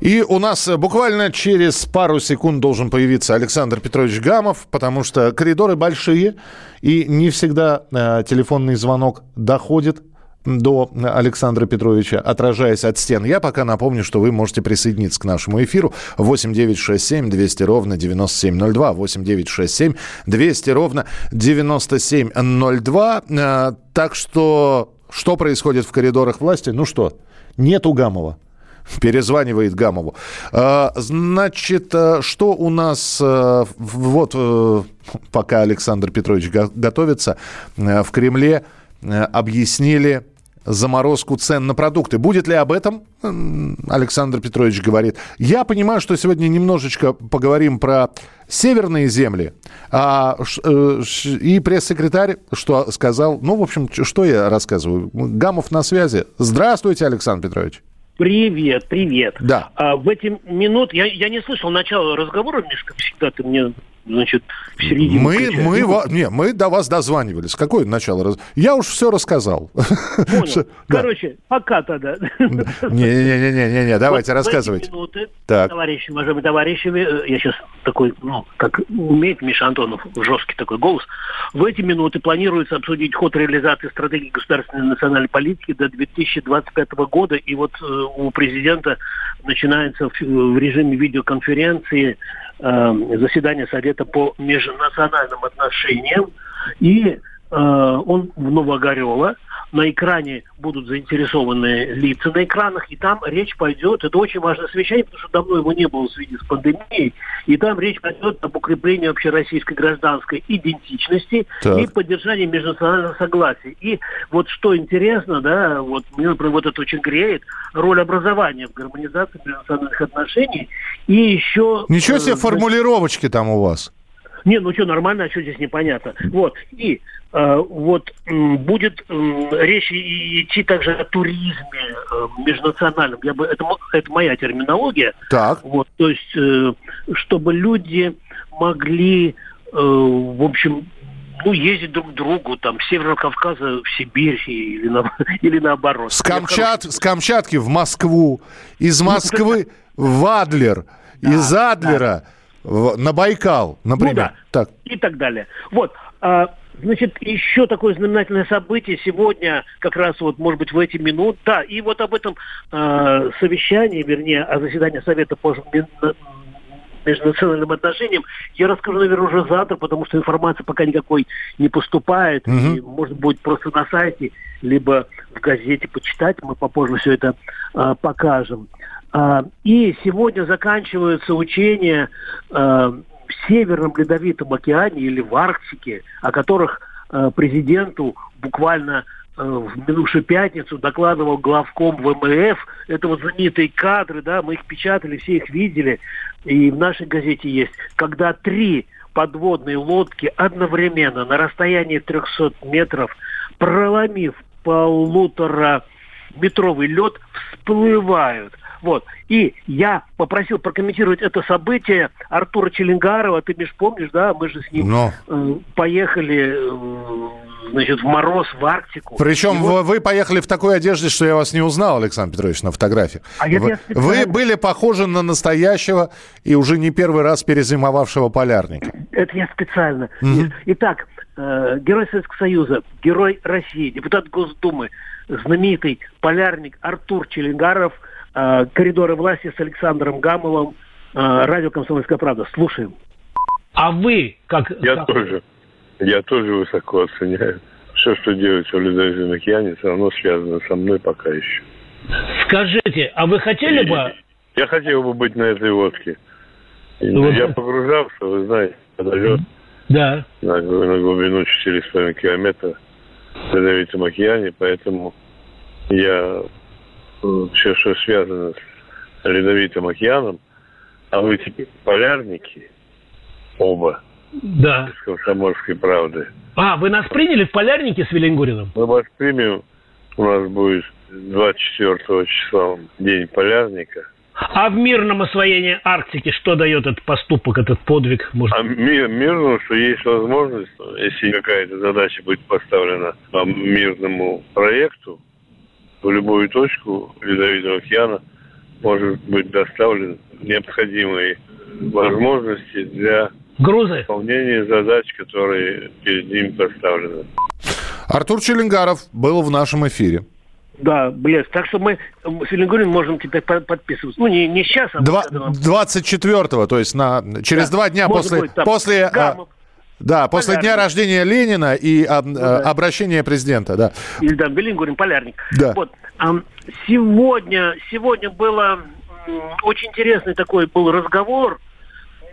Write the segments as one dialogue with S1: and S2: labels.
S1: И у нас э, буквально через пару секунд должен появиться Александр Петрович Гамов, потому что коридоры большие, и не всегда э, телефонный звонок доходит до Александра Петровича, отражаясь от стен. Я пока напомню, что вы можете присоединиться к нашему эфиру 8 9 6 7 200 ровно 9702, 8 9 6 7 200 ровно 9702. Э, Так что, что происходит в коридорах власти? Ну что, нету Гамова. Перезванивает Гамову. А, Значит, э, что у нас... э, Вот э, пока Александр Петрович го- готовится, э, в Кремле э, объяснили заморозку цен на продукты. Будет ли об этом, Александр Петрович говорит. Я понимаю, что сегодня немножечко поговорим про северные земли. А, и пресс-секретарь что сказал? Ну, в общем, что я рассказываю? Гамов на связи. Здравствуйте, Александр Петрович.
S2: Привет, привет.
S1: Да.
S2: А, в эти минуты я, я не слышал начала разговора, Миш, как всегда, ты мне, значит, в середине.
S1: Мы,
S2: включаешь.
S1: мы,
S2: Ну,
S1: не, мы до вас дозванивались. Какое начало? Я уж все рассказал.
S2: понял. Короче, пока тогда.
S1: Не-не-не-не, давайте рассказывайте.
S2: минуты,
S1: Так.
S2: Товарищи, уважаемые товарищи, э, я сейчас такой, ну, как умеет Миша Антонов, жесткий такой голос. В эти минуты планируется обсудить ход реализации стратегии государственной национальной политики до 2025 года. И вот э, у президента начинается в, в режиме видеоконференции э, заседание Совета по межнациональным отношениям. И он в Новогорево. На экране будут заинтересованные лица на экранах, и там речь пойдет, это очень важное совещание, потому что давно его не было в связи с пандемией, и там речь пойдет об укреплении общероссийской гражданской идентичности
S1: Так.
S2: и поддержании межнационального согласия. И вот что интересно, да, вот мне, например, вот это очень греет, роль образования в гармонизации межнациональных отношений, и еще...
S1: Ничего
S2: э,
S1: себе формулировочки там у вас.
S2: не, ну что, нормально, а что здесь непонятно? Вот. И э, вот м, будет речь идти также о туризме э, межнациональном. Я бы, это, это моя терминология.
S1: Так.
S2: Вот, то есть, э, чтобы люди могли, э, в общем, ну, ездить друг к другу, там, с Северного Кавказа в Сибирь или, на- или наоборот.
S1: С, Камчат, с Камчатки в Москву, из Москвы в Адлер, из Адлера в- на Байкал, например.
S2: Ну да.
S1: Так.
S2: и так далее. Вот. а, Значит, еще такое знаменательное событие сегодня, как раз вот, может быть, в эти минуты, да, и вот об этом э, совещании, вернее, о заседании Совета по межнациональным отношениям, я расскажу, наверное, уже завтра, потому что информации пока никакой не поступает,
S1: Мгм.
S2: и, может быть, просто на сайте, либо в газете почитать, мы попозже все это а, покажем. А, и сегодня заканчиваются учения а, в Северном Ледовитом океане или в Арктике, о которых э, президенту буквально э, в минувшую пятницу докладывал главком ВМФ. Это вот знаменитые кадры, да, мы их печатали, все их видели, и в нашей газете есть, когда три подводные лодки одновременно на расстоянии 300 метров, проломив полутора метровый лед, всплывают. Вот. И я попросил прокомментировать это событие Артура Челенгарова. Ты, Миш, помнишь, да? Мы же с ним
S1: Ну.
S2: э, поехали, э, значит, в мороз, в Арктику.
S1: Причем
S2: вот-
S1: вы, поехали в такой одежде, что я вас не узнал, Александр Петрович, на фотографии.
S2: А я
S1: вы,
S2: специально-
S1: вы были похожи на настоящего и уже не первый раз перезимовавшего полярника.
S2: Это я специально.
S1: Мгм.
S2: Итак, э, герой Советского Союза, герой России, депутат Госдумы, знаменитый полярник Артур Челенгаров, э, коридоры власти с Александром Гамовым, э, радио «Комсомольская правда». Слушаем.
S3: А вы как...
S4: Я
S3: как-
S4: тоже. Я тоже высоко оценяю. Все, что делается в Ледовитом океане, все равно связано со мной пока еще.
S3: Скажите, а вы хотели бы...
S4: Я хотел бы быть на этой лодке. И
S3: Ну,
S4: я
S3: вот-
S4: погружался, вы знаете, когда лед
S3: Да.
S4: на, на глубину 4,5 километра в Ледовитом океане, поэтому я все, что связано с Ледовитым океаном, а вы теперь полярники, оба,
S3: Да.
S4: из «Комсомольской правды».
S3: А, вы нас приняли в полярнике с Велингуриным?
S4: Мы вас примем. У нас будет 24 числа день полярника.
S3: А в мирном освоении Арктики что дает этот поступок, этот подвиг? Может,
S4: А мир, мирно, что есть возможность, если какая-то задача будет поставлена по мирному проекту, в любую точку Ледовитого океана может быть доставлен необходимые возможности для
S3: грузы?
S4: выполнения задач, которые перед ним поставлены.
S1: Артур Челенгаров был в нашем эфире.
S2: Да, блеск. Так что мы с Велингуриным можем теперь по- подписываться. Ну, не, не сейчас, а...
S1: Два-
S2: когда нам-
S1: 24-го, то есть на, через
S2: Да,
S1: два дня после,
S2: будет там
S1: после, а,
S2: Гамов
S1: да, после дня
S2: Полярник.
S1: рождения Ленина и а,
S2: Ну да.
S1: а, обращения президента, да.
S2: или там Велингурин, полярник.
S1: Да.
S2: Вот. сегодня, сегодня было очень интересный такой был разговор,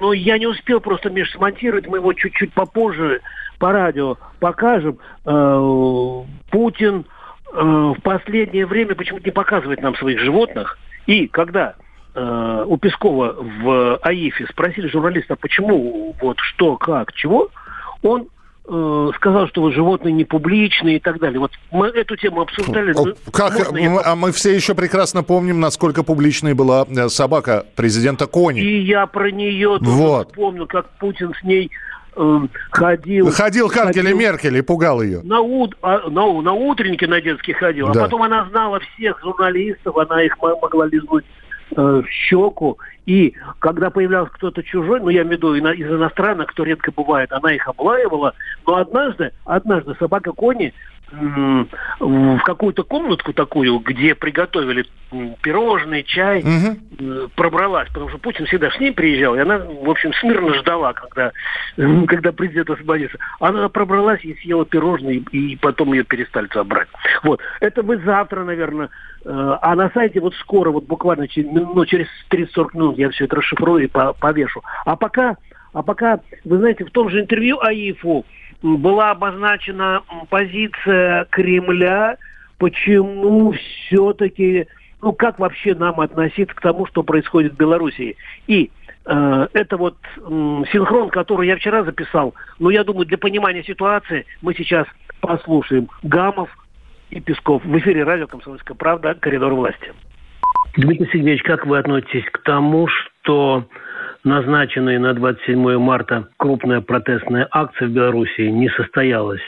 S2: но я не успел просто, Миш, смонтировать, мы его чуть-чуть попозже по радио покажем. Э, Путин э, в последнее время почему-то не показывает нам своих животных. И когда э, у Пескова в АИФе спросили журналиста, почему, вот что, как, чего, он э, сказал, что вот животные не публичные и так далее. Вот мы эту тему обсуждали.
S1: Как,
S2: можно я
S1: мы- а мы все еще прекрасно помним, насколько публичной была э, собака президента Кони.
S2: И я про нее
S1: Вот.
S2: вспомнил, как Путин с ней эм, ходил.
S1: Ходил к Ангеле Меркель и пугал ее.
S2: На, ут- а, на, на утреннике на детский ходил,
S1: Да.
S2: а потом она знала всех журналистов, она их мо- могла лизнуть в щеку. И когда появлялся кто-то чужой, ну я имею в виду из иностранных, кто редко бывает, она их облаивала. Но однажды, однажды собака Кони в какую-то комнатку такую, где приготовили пирожные, чай, э, пробралась, потому что Путин всегда с ней приезжал, и она, в общем, смирно ждала, когда, м, когда президент освободится. Она пробралась и съела пирожные, и потом ее перестали туда брать. Вот. Это вы завтра, наверное. э, А на сайте вот скоро, вот буквально через, ну, через 30-40 минут я все это расшифрую и по- повешу. А пока, а пока, вы знаете, в том же интервью АИФу была обозначена позиция Кремля, почему все-таки, ну как вообще нам относиться к тому, что происходит в Белоруссии. И э, это вот м, синхрон, который я вчера записал, но я думаю, для понимания ситуации мы сейчас послушаем Гамов и Песков в эфире радио «Комсомольская правда. Коридор власти». Дмитрий Сергеевич, как вы относитесь к тому, что назначенная на 27 марта крупная протестная акция в Белоруссии не состоялась?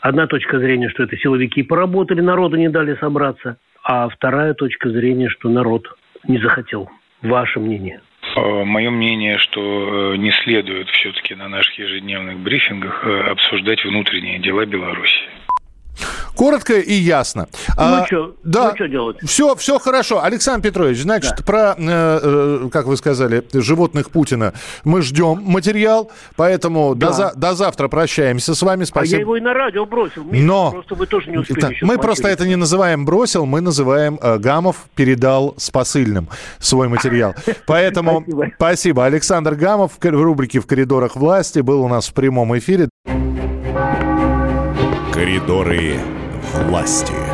S2: Одна точка зрения, что это силовики поработали, народу не дали собраться, а вторая точка зрения, что народ не захотел. Ваше мнение?
S5: Мое мнение, что э, не следует все-таки на наших ежедневных брифингах э, обсуждать внутренние дела Беларуси.
S1: Коротко и ясно. А,
S2: Ну что,
S1: да,
S2: ну что делать?
S1: Все, все хорошо. Александр Петрович, значит, про, э, э, как вы сказали, животных Путина мы ждем материал, поэтому до,
S2: Да.
S1: за- до завтра прощаемся с вами.
S2: А я
S1: Спасибо.
S2: его и на радио бросил. Миша,
S1: Но-
S2: Просто вы тоже не успели
S1: Так, мы просто
S2: смонтировать.
S1: это не называем бросил, мы называем э, Гамов передал с посыльным свой материал. Поэтому
S2: Спасибо.
S1: спасибо. Александр Гамов в рубрике «В коридорах власти» был у нас в прямом эфире.
S6: Коридоры власти.